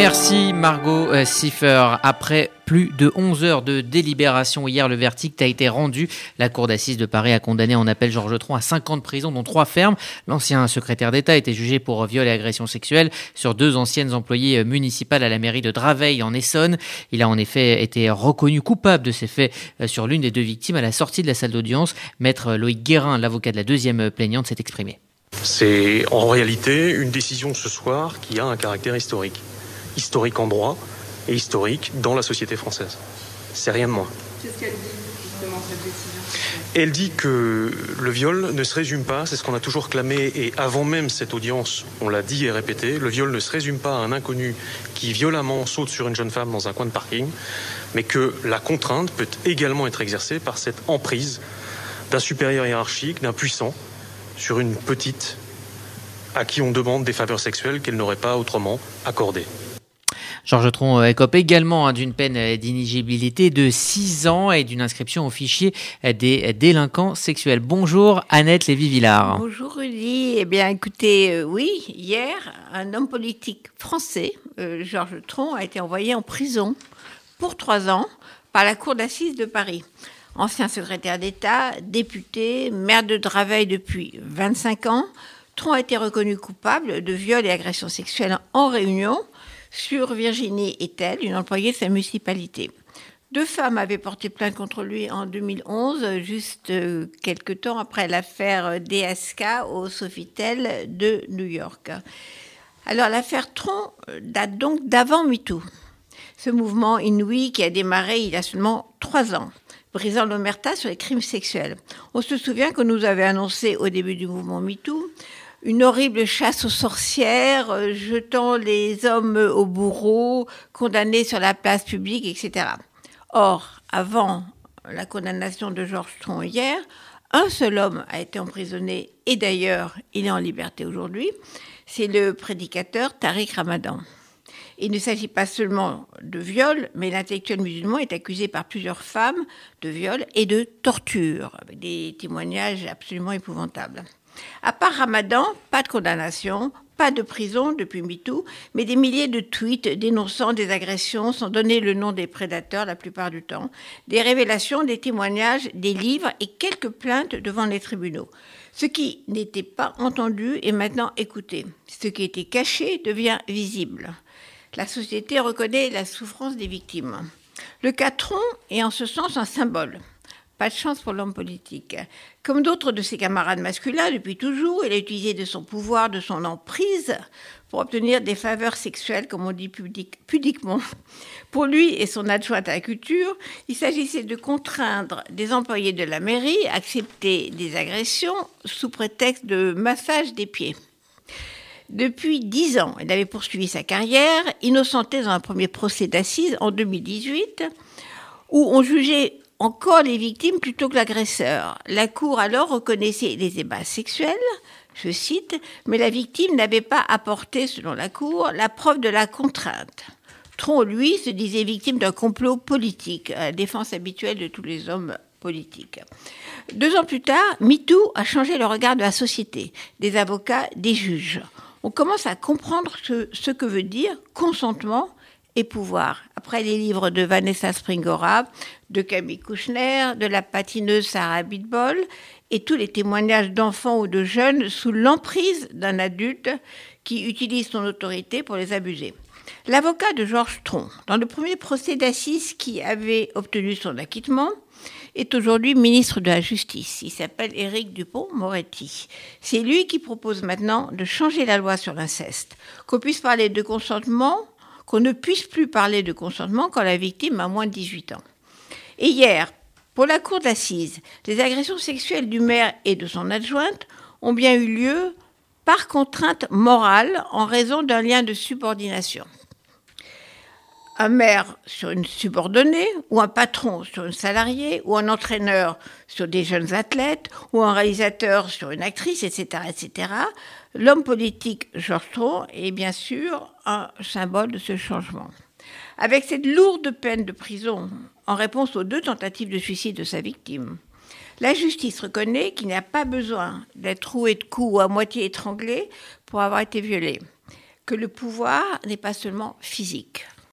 Merci Margot euh, Siffer. Après plus de 11 heures de délibération hier, le verdict a été rendu. La Cour d'assises de Paris a condamné en appel Georges Tron à 5 ans de prison, dont 3 fermes. L'ancien secrétaire d'État a été jugé pour viol et agression sexuelle sur deux anciennes employées municipales à la mairie de Draveil en Essonne. Il a en effet été reconnu coupable de ces faits euh, sur l'une des deux victimes à la sortie de la salle d'audience. Maître Loïc Guérin, l'avocat de la deuxième plaignante, s'est exprimé. C'est en réalité une décision ce soir qui a un caractère historique historique en droit et historique dans la société française. C'est rien de moins. Qu'est-ce qu'elle dit justement cette décision? Elle dit que le viol ne se résume pas, c'est ce qu'on a toujours clamé, et avant même cette audience, on l'a dit et répété, le viol ne se résume pas à un inconnu qui violemment saute sur une jeune femme dans un coin de parking, mais que la contrainte peut également être exercée par cette emprise d'un supérieur hiérarchique, d'un puissant, sur une petite à qui on demande des faveurs sexuelles qu'elle n'aurait pas autrement accordées. Georges Tron euh, écope également hein, d'une peine euh, d'inéligibilité de 6 ans et d'une inscription au fichier euh, des délinquants sexuels. Bonjour Annette Lévy-Villard. Bonjour Rudy. Eh bien écoutez, oui, hier, un homme politique français, Georges Tron, a été envoyé en prison pour 3 ans par la Cour d'assises de Paris. Ancien secrétaire d'État, député, maire de Draveil depuis 25 ans, Tron a été reconnu coupable de viol et agression sexuelle en réunion sur Virginie Etel, une employée de sa municipalité. Deux femmes avaient porté plainte contre lui en 2011, juste euh, quelques temps après l'affaire DSK au Sofitel de New York. Alors l'affaire Tron date donc d'avant MeToo. Ce mouvement inouï qui a démarré il y a seulement trois ans, brisant l'omerta sur les crimes sexuels. On se souvient que nous avait annoncé au début du mouvement MeToo une horrible chasse aux sorcières, euh, jetant les hommes au bourreau, condamnés sur la place publique, etc. Or, avant la condamnation de Georges Tron hier, un seul homme a été emprisonné et d'ailleurs il est en liberté aujourd'hui, c'est le prédicateur Tariq Ramadan. Il ne s'agit pas seulement de viol, mais l'intellectuel musulman est accusé par plusieurs femmes de viol et de torture, avec des témoignages absolument épouvantables. À part Ramadan, pas de condamnation, pas de prison depuis MeToo, mais des milliers de tweets dénonçant des agressions sans donner le nom des prédateurs la plupart du temps, des révélations, des témoignages, des livres et quelques plaintes devant les tribunaux. Ce qui n'était pas entendu est maintenant écouté. Ce qui était caché devient visible. La société reconnaît la souffrance des victimes. Le catron est en ce sens un symbole. Pas de chance pour l'homme politique. Comme d'autres de ses camarades masculins depuis toujours, il a utilisé de son pouvoir, de son emprise pour obtenir des faveurs sexuelles, comme on dit pudiquement. Pour lui et son adjointe à la culture, il s'agissait de contraindre des employés de la mairie à accepter des agressions sous prétexte de massage des pieds. Depuis dix ans, il avait poursuivi sa carrière, innocenté dans un premier procès d'assises en 2018, où on jugeait encore les victimes plutôt que l'agresseur. La Cour alors reconnaissait les ébats sexuels, je cite, mais la victime n'avait pas apporté, selon la Cour, la preuve de la contrainte. Tron, lui, se disait victime d'un complot politique, la défense habituelle de tous les hommes politiques. Deux ans plus tard, MeToo a changé le regard de la société, des avocats, des juges. On commence à comprendre ce, ce que veut dire consentement et pouvoir. Après les livres de Vanessa Springora, de Camille Kouchner, de la patineuse Sarah Bitbol, et tous les témoignages d'enfants ou de jeunes sous l'emprise d'un adulte qui utilise son autorité pour les abuser. L'avocat de Georges Tron, dans le premier procès d'assises qui avait obtenu son acquittement, est aujourd'hui ministre de la Justice. Il s'appelle Éric Dupont-Moretti. C'est lui qui propose maintenant de changer la loi sur l'inceste, qu'on puisse parler de consentement qu'on ne puisse plus parler de consentement quand la victime a moins de 18 ans. Et hier, pour la cour d'assises, les agressions sexuelles du maire et de son adjointe ont bien eu lieu par contrainte morale en raison d'un lien de subordination. Un maire sur une subordonnée, ou un patron sur une salariée, ou un entraîneur sur des jeunes athlètes, ou un réalisateur sur une actrice, etc., etc., L'homme politique Georges Tron est bien sûr un symbole de ce changement. Avec cette lourde peine de prison en réponse aux deux tentatives de suicide de sa victime, la justice reconnaît qu'il n'y a pas besoin d'être roué de coups ou à moitié étranglé pour avoir été violé. que le pouvoir n'est pas seulement physique.